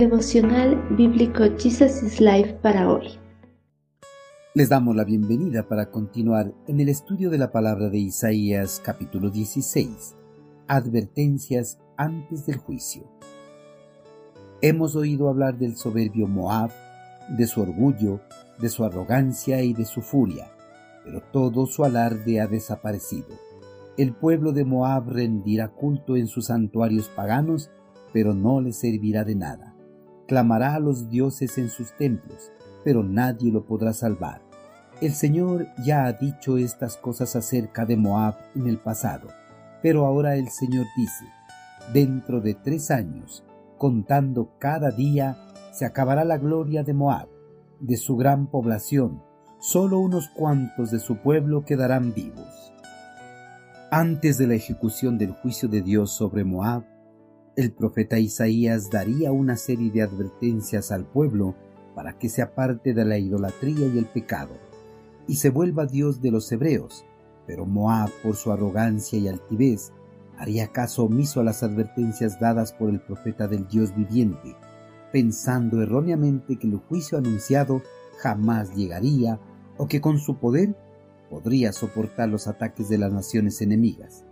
Devocional Bíblico Jesus is Life para hoy. Les damos la bienvenida para continuar en el estudio de la palabra de Isaías capítulo 16. Advertencias antes del juicio. Hemos oído hablar del soberbio Moab, de su orgullo, de su arrogancia y de su furia, pero todo su alarde ha desaparecido. El pueblo de Moab rendirá culto en sus santuarios paganos, pero no le servirá de nada. Clamará a los dioses en sus templos, pero nadie lo podrá salvar. El Señor ya ha dicho estas cosas acerca de Moab en el pasado, pero ahora el Señor dice, dentro de tres años, contando cada día, se acabará la gloria de Moab, de su gran población, solo unos cuantos de su pueblo quedarán vivos. Antes de la ejecución del juicio de Dios sobre Moab, el profeta Isaías daría una serie de advertencias al pueblo para que se aparte de la idolatría y el pecado, y se vuelva Dios de los hebreos, pero Moab, por su arrogancia y altivez, haría caso omiso a las advertencias dadas por el profeta del Dios viviente, pensando erróneamente que el juicio anunciado jamás llegaría o que con su poder podría soportar los ataques de las naciones enemigas.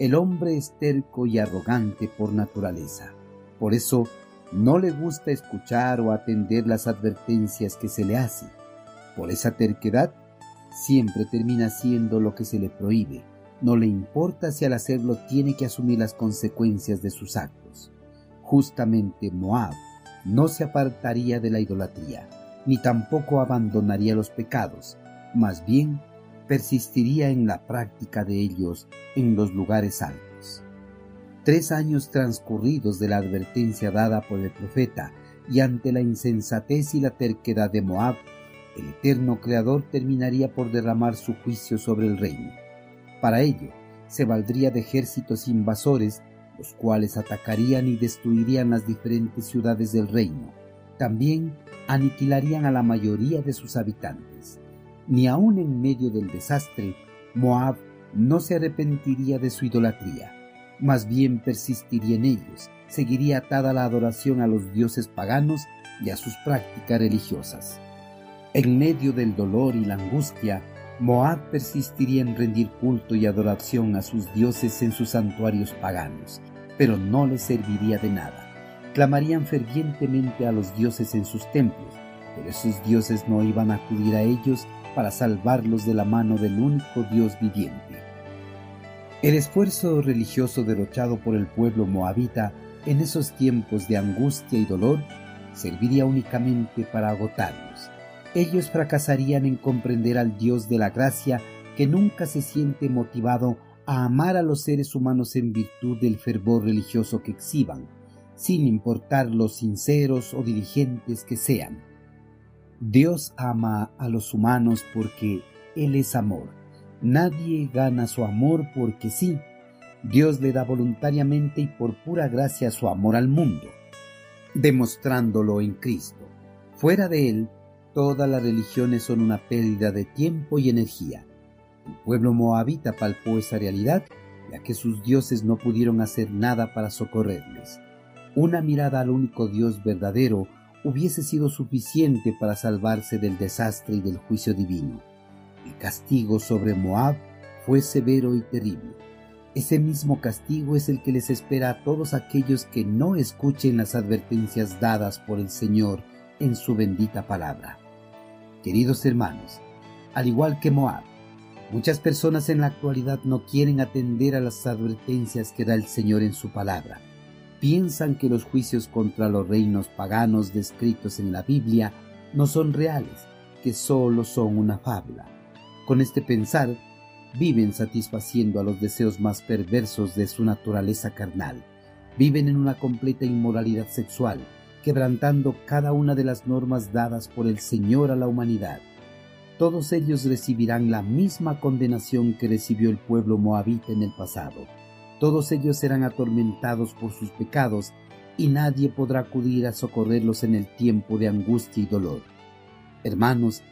El hombre es terco y arrogante por naturaleza. Por eso no le gusta escuchar o atender las advertencias que se le hacen. Por esa terquedad siempre termina haciendo lo que se le prohíbe. No le importa si al hacerlo tiene que asumir las consecuencias de sus actos. Justamente Moab no se apartaría de la idolatría, ni tampoco abandonaría los pecados, más bien persistiría en la práctica de ellos en los lugares altos. Tres años transcurridos de la advertencia dada por el profeta y ante la insensatez y la terquedad de Moab, el eterno Creador terminaría por derramar su juicio sobre el reino. Para ello, se valdría de ejércitos invasores, los cuales atacarían y destruirían las diferentes ciudades del reino. También aniquilarían a la mayoría de sus habitantes. Ni aun en medio del desastre, Moab no se arrepentiría de su idolatría, más bien persistiría en ellos, seguiría atada la adoración a los dioses paganos y a sus prácticas religiosas. En medio del dolor y la angustia, Moab persistiría en rendir culto y adoración a sus dioses en sus santuarios paganos, pero no les serviría de nada. Clamarían fervientemente a los dioses en sus templos, pero esos dioses no iban a acudir a ellos para salvarlos de la mano del único Dios viviente. El esfuerzo religioso derrochado por el pueblo moabita en esos tiempos de angustia y dolor serviría únicamente para agotarlos ellos fracasarían en comprender al Dios de la gracia que nunca se siente motivado a amar a los seres humanos en virtud del fervor religioso que exhiban, sin importar los sinceros o diligentes que sean. Dios ama a los humanos porque Él es amor. Nadie gana su amor porque sí. Dios le da voluntariamente y por pura gracia su amor al mundo, demostrándolo en Cristo. Fuera de Él, Todas las religiones son una pérdida de tiempo y energía. El pueblo moabita palpó esa realidad, ya que sus dioses no pudieron hacer nada para socorrerles. Una mirada al único Dios verdadero hubiese sido suficiente para salvarse del desastre y del juicio divino. El castigo sobre Moab fue severo y terrible. Ese mismo castigo es el que les espera a todos aquellos que no escuchen las advertencias dadas por el Señor en su bendita palabra. Queridos hermanos, al igual que Moab, muchas personas en la actualidad no quieren atender a las advertencias que da el Señor en su palabra. Piensan que los juicios contra los reinos paganos descritos en la Biblia no son reales, que solo son una fábula. Con este pensar, viven satisfaciendo a los deseos más perversos de su naturaleza carnal. Viven en una completa inmoralidad sexual, quebrantando cada una de las normas dadas por el Señor a la humanidad. Todos ellos recibirán la misma condenación que recibió el pueblo moabita en el pasado. Todos ellos serán atormentados por sus pecados y nadie podrá acudir a socorrerlos en el tiempo de angustia y dolor. Hermanos,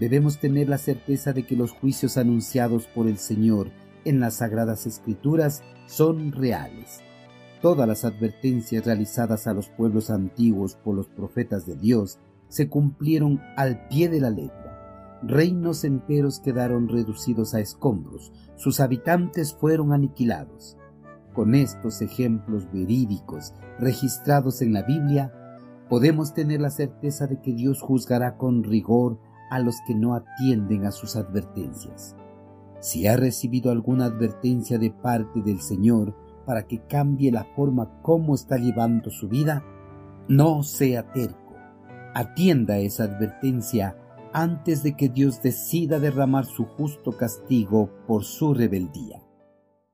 debemos tener la certeza de que los juicios anunciados por el Señor en las Sagradas Escrituras son reales. Todas las advertencias realizadas a los pueblos antiguos por los profetas de Dios se cumplieron al pie de la letra. Reinos enteros quedaron reducidos a escombros, sus habitantes fueron aniquilados. Con estos ejemplos verídicos registrados en la Biblia, podemos tener la certeza de que Dios juzgará con rigor a los que no atienden a sus advertencias. Si ha recibido alguna advertencia de parte del Señor para que cambie la forma como está llevando su vida, no sea terco. Atienda esa advertencia antes de que Dios decida derramar su justo castigo por su rebeldía.